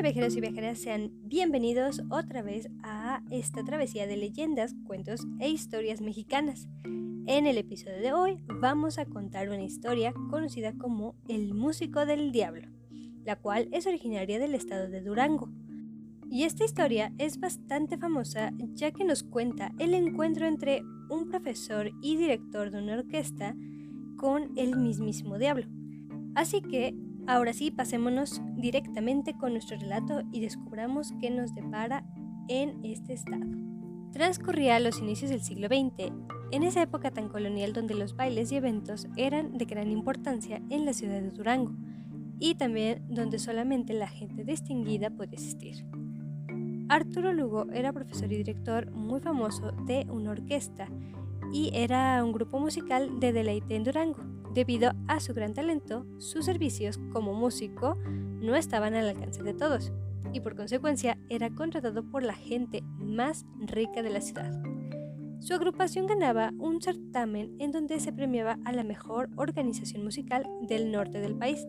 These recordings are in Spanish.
Hola viajeros y viajeras, sean bienvenidos otra vez a esta travesía de leyendas, cuentos e historias mexicanas. En el episodio de hoy vamos a contar una historia conocida como El Músico del Diablo, la cual es originaria del estado de Durango. Y esta historia es bastante famosa ya que nos cuenta el encuentro entre un profesor y director de una orquesta con el mismísimo diablo. Así que Ahora sí, pasémonos directamente con nuestro relato y descubramos qué nos depara en este estado. Transcurría los inicios del siglo XX, en esa época tan colonial donde los bailes y eventos eran de gran importancia en la ciudad de Durango y también donde solamente la gente distinguida podía asistir. Arturo Lugo era profesor y director muy famoso de una orquesta y era un grupo musical de deleite en Durango. Debido a su gran talento, sus servicios como músico no estaban al alcance de todos y por consecuencia era contratado por la gente más rica de la ciudad. Su agrupación ganaba un certamen en donde se premiaba a la mejor organización musical del norte del país.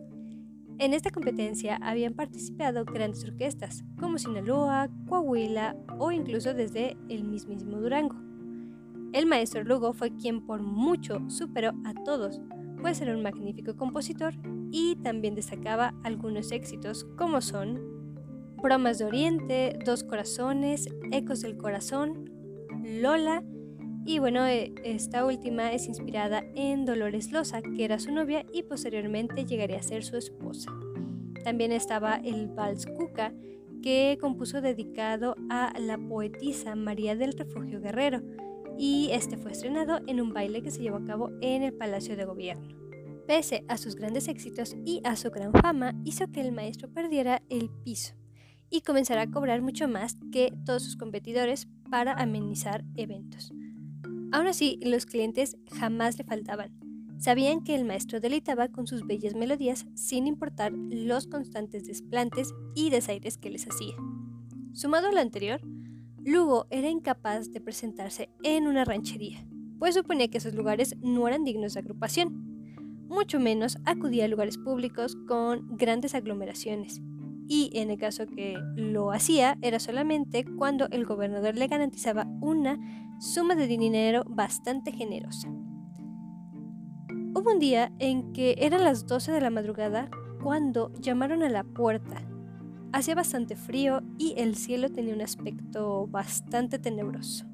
En esta competencia habían participado grandes orquestas como Sinaloa, Coahuila o incluso desde el mismísimo Durango. El maestro Lugo fue quien por mucho superó a todos, pues era un magnífico compositor y también destacaba algunos éxitos como son Bromas de Oriente, Dos Corazones, Ecos del Corazón, Lola y bueno, eh, esta última es inspirada en Dolores Loza, que era su novia y posteriormente llegaría a ser su esposa. También estaba el Vals Cuca, que compuso dedicado a la poetisa María del Refugio Guerrero, y este fue estrenado en un baile que se llevó a cabo en el Palacio de Gobierno. Pese a sus grandes éxitos y a su gran fama, hizo que el maestro perdiera el piso y comenzara a cobrar mucho más que todos sus competidores para amenizar eventos. Aún así, los clientes jamás le faltaban. Sabían que el maestro deleitaba con sus bellas melodías sin importar los constantes desplantes y desaires que les hacía. Sumado a lo anterior, Lugo era incapaz de presentarse en una ranchería, pues suponía que esos lugares no eran dignos de agrupación. Mucho menos acudía a lugares públicos con grandes aglomeraciones. Y en el caso que lo hacía era solamente cuando el gobernador le garantizaba una suma de dinero bastante generosa. Hubo un día en que eran las 12 de la madrugada cuando llamaron a la puerta Hacía bastante frío y el cielo tenía un aspecto bastante tenebroso.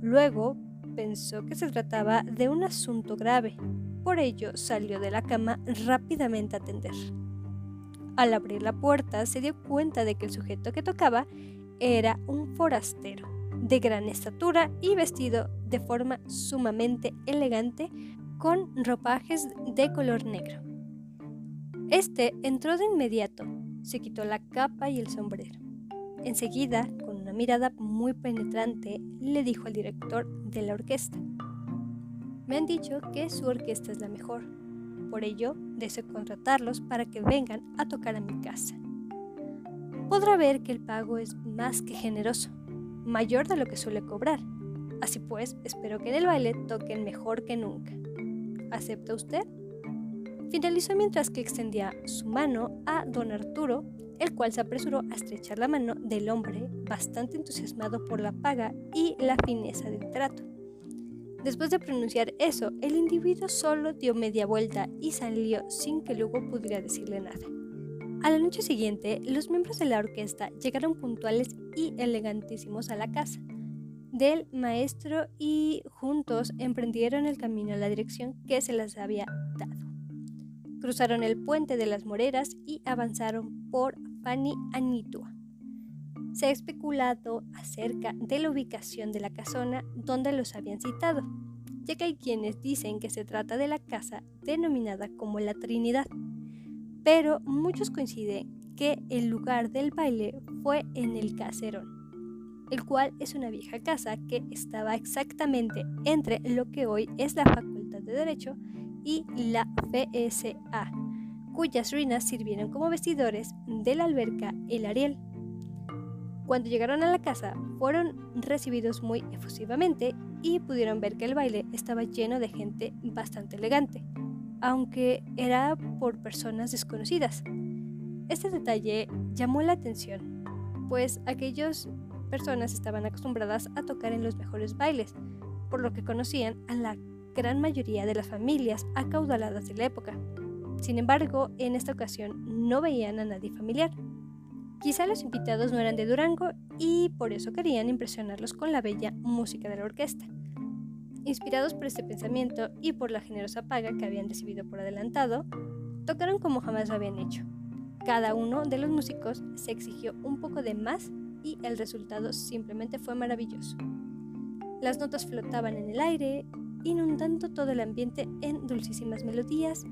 Luego pensó que se trataba de un asunto grave, por ello salió de la cama rápidamente a atender. Al abrir la puerta se dio cuenta de que el sujeto que tocaba era un forastero, de gran estatura y vestido de forma sumamente elegante con ropajes de color negro. Este entró de inmediato, se quitó la capa y el sombrero. Enseguida, con una mirada muy penetrante, le dijo al director de la orquesta, me han dicho que su orquesta es la mejor, por ello deseo contratarlos para que vengan a tocar a mi casa. Podrá ver que el pago es más que generoso, mayor de lo que suele cobrar. Así pues, espero que en el baile toquen mejor que nunca. ¿Acepta usted? Finalizó mientras que extendía su mano a don Arturo, el cual se apresuró a estrechar la mano del hombre, bastante entusiasmado por la paga y la fineza del trato. Después de pronunciar eso, el individuo solo dio media vuelta y salió sin que Lugo pudiera decirle nada. A la noche siguiente, los miembros de la orquesta llegaron puntuales y elegantísimos a la casa del maestro y juntos emprendieron el camino a la dirección que se les había dado. Cruzaron el puente de las Moreras y avanzaron por Fani Anitua. Se ha especulado acerca de la ubicación de la casona donde los habían citado, ya que hay quienes dicen que se trata de la casa denominada como la Trinidad, pero muchos coinciden que el lugar del baile fue en el Caserón, el cual es una vieja casa que estaba exactamente entre lo que hoy es la Facultad de Derecho y la FSA, cuyas ruinas sirvieron como vestidores de la alberca El Ariel. Cuando llegaron a la casa, fueron recibidos muy efusivamente y pudieron ver que el baile estaba lleno de gente bastante elegante, aunque era por personas desconocidas. Este detalle llamó la atención, pues aquellas personas estaban acostumbradas a tocar en los mejores bailes, por lo que conocían a la gran mayoría de las familias acaudaladas de la época. Sin embargo, en esta ocasión no veían a nadie familiar. Quizá los invitados no eran de Durango y por eso querían impresionarlos con la bella música de la orquesta. Inspirados por este pensamiento y por la generosa paga que habían recibido por adelantado, tocaron como jamás lo habían hecho. Cada uno de los músicos se exigió un poco de más y el resultado simplemente fue maravilloso. Las notas flotaban en el aire, inundando todo el ambiente en dulcísimas melodías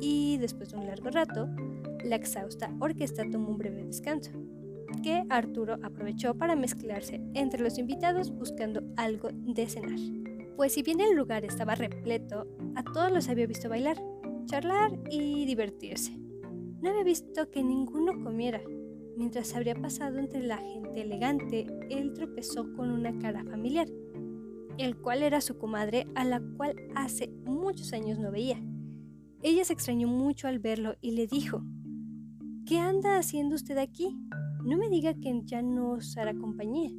y después de un largo rato, la exhausta orquesta tomó un breve descanso, que Arturo aprovechó para mezclarse entre los invitados buscando algo de cenar. Pues si bien el lugar estaba repleto, a todos los había visto bailar, charlar y divertirse no había visto que ninguno comiera. Mientras habría pasado entre la gente elegante, él tropezó con una cara familiar, el cual era su comadre a la cual hace muchos años no veía. Ella se extrañó mucho al verlo y le dijo, ¿Qué anda haciendo usted aquí? No me diga que ya no os hará compañía.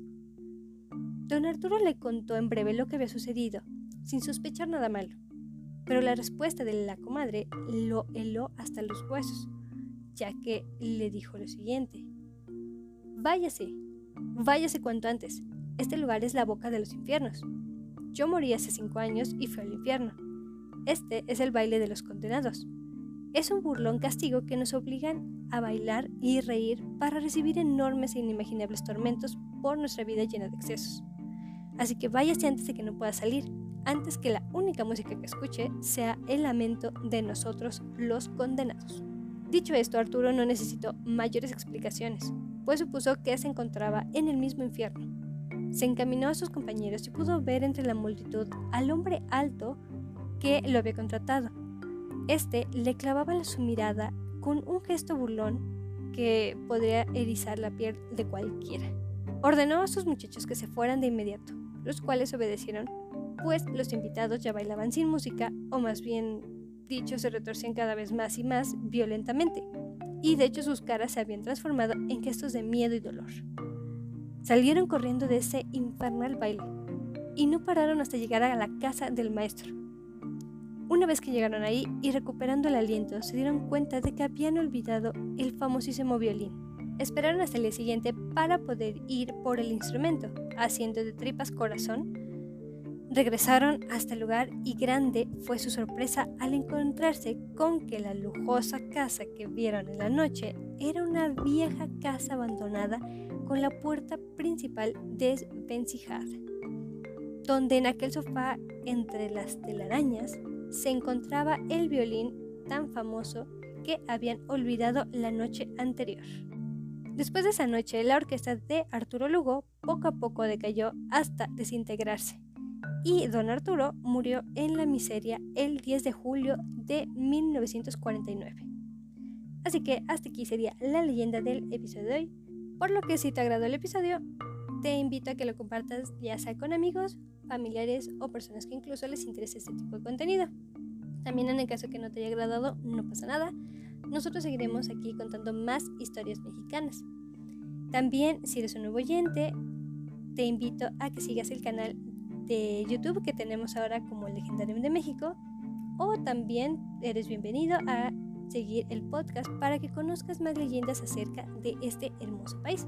Don Arturo le contó en breve lo que había sucedido, sin sospechar nada malo, pero la respuesta de la comadre lo heló hasta los huesos ya que le dijo lo siguiente. Váyase, váyase cuanto antes. Este lugar es la boca de los infiernos. Yo morí hace cinco años y fui al infierno. Este es el baile de los condenados. Es un burlón castigo que nos obligan a bailar y reír para recibir enormes e inimaginables tormentos por nuestra vida llena de excesos. Así que váyase antes de que no pueda salir, antes que la única música que escuche sea el lamento de nosotros los condenados. Dicho esto, Arturo no necesitó mayores explicaciones, pues supuso que se encontraba en el mismo infierno. Se encaminó a sus compañeros y pudo ver entre la multitud al hombre alto que lo había contratado. Este le clavaba su mirada con un gesto burlón que podría erizar la piel de cualquiera. Ordenó a sus muchachos que se fueran de inmediato, los cuales obedecieron, pues los invitados ya bailaban sin música, o más bien dichos se retorcían cada vez más y más violentamente, y de hecho sus caras se habían transformado en gestos de miedo y dolor. Salieron corriendo de ese infernal baile y no pararon hasta llegar a la casa del maestro. Una vez que llegaron ahí y recuperando el aliento, se dieron cuenta de que habían olvidado el famosísimo violín. Esperaron hasta el día siguiente para poder ir por el instrumento, haciendo de tripas corazón Regresaron hasta el lugar y grande fue su sorpresa al encontrarse con que la lujosa casa que vieron en la noche era una vieja casa abandonada con la puerta principal desvencijada, donde en aquel sofá entre las telarañas se encontraba el violín tan famoso que habían olvidado la noche anterior. Después de esa noche, la orquesta de Arturo Lugo poco a poco decayó hasta desintegrarse y don Arturo murió en la miseria el 10 de julio de 1949. Así que hasta aquí sería la leyenda del episodio de hoy. Por lo que si te agradó el episodio, te invito a que lo compartas ya sea con amigos, familiares o personas que incluso les interese este tipo de contenido. También en el caso que no te haya agradado, no pasa nada. Nosotros seguiremos aquí contando más historias mexicanas. También, si eres un nuevo oyente, te invito a que sigas el canal de YouTube que tenemos ahora como Legendario de México. O también eres bienvenido a seguir el podcast para que conozcas más leyendas acerca de este hermoso país.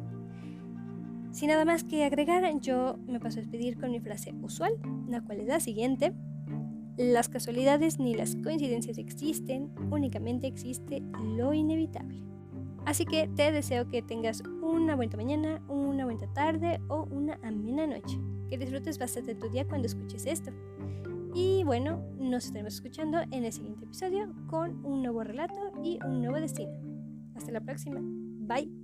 Sin nada más que agregar, yo me paso a despedir con mi frase usual, la cual es la siguiente. Las casualidades ni las coincidencias existen, únicamente existe lo inevitable. Así que te deseo que tengas una buena mañana, una buena tarde o una amena noche que disfrutes bastante tu día cuando escuches esto. Y bueno, nos estaremos escuchando en el siguiente episodio con un nuevo relato y un nuevo destino. Hasta la próxima. Bye.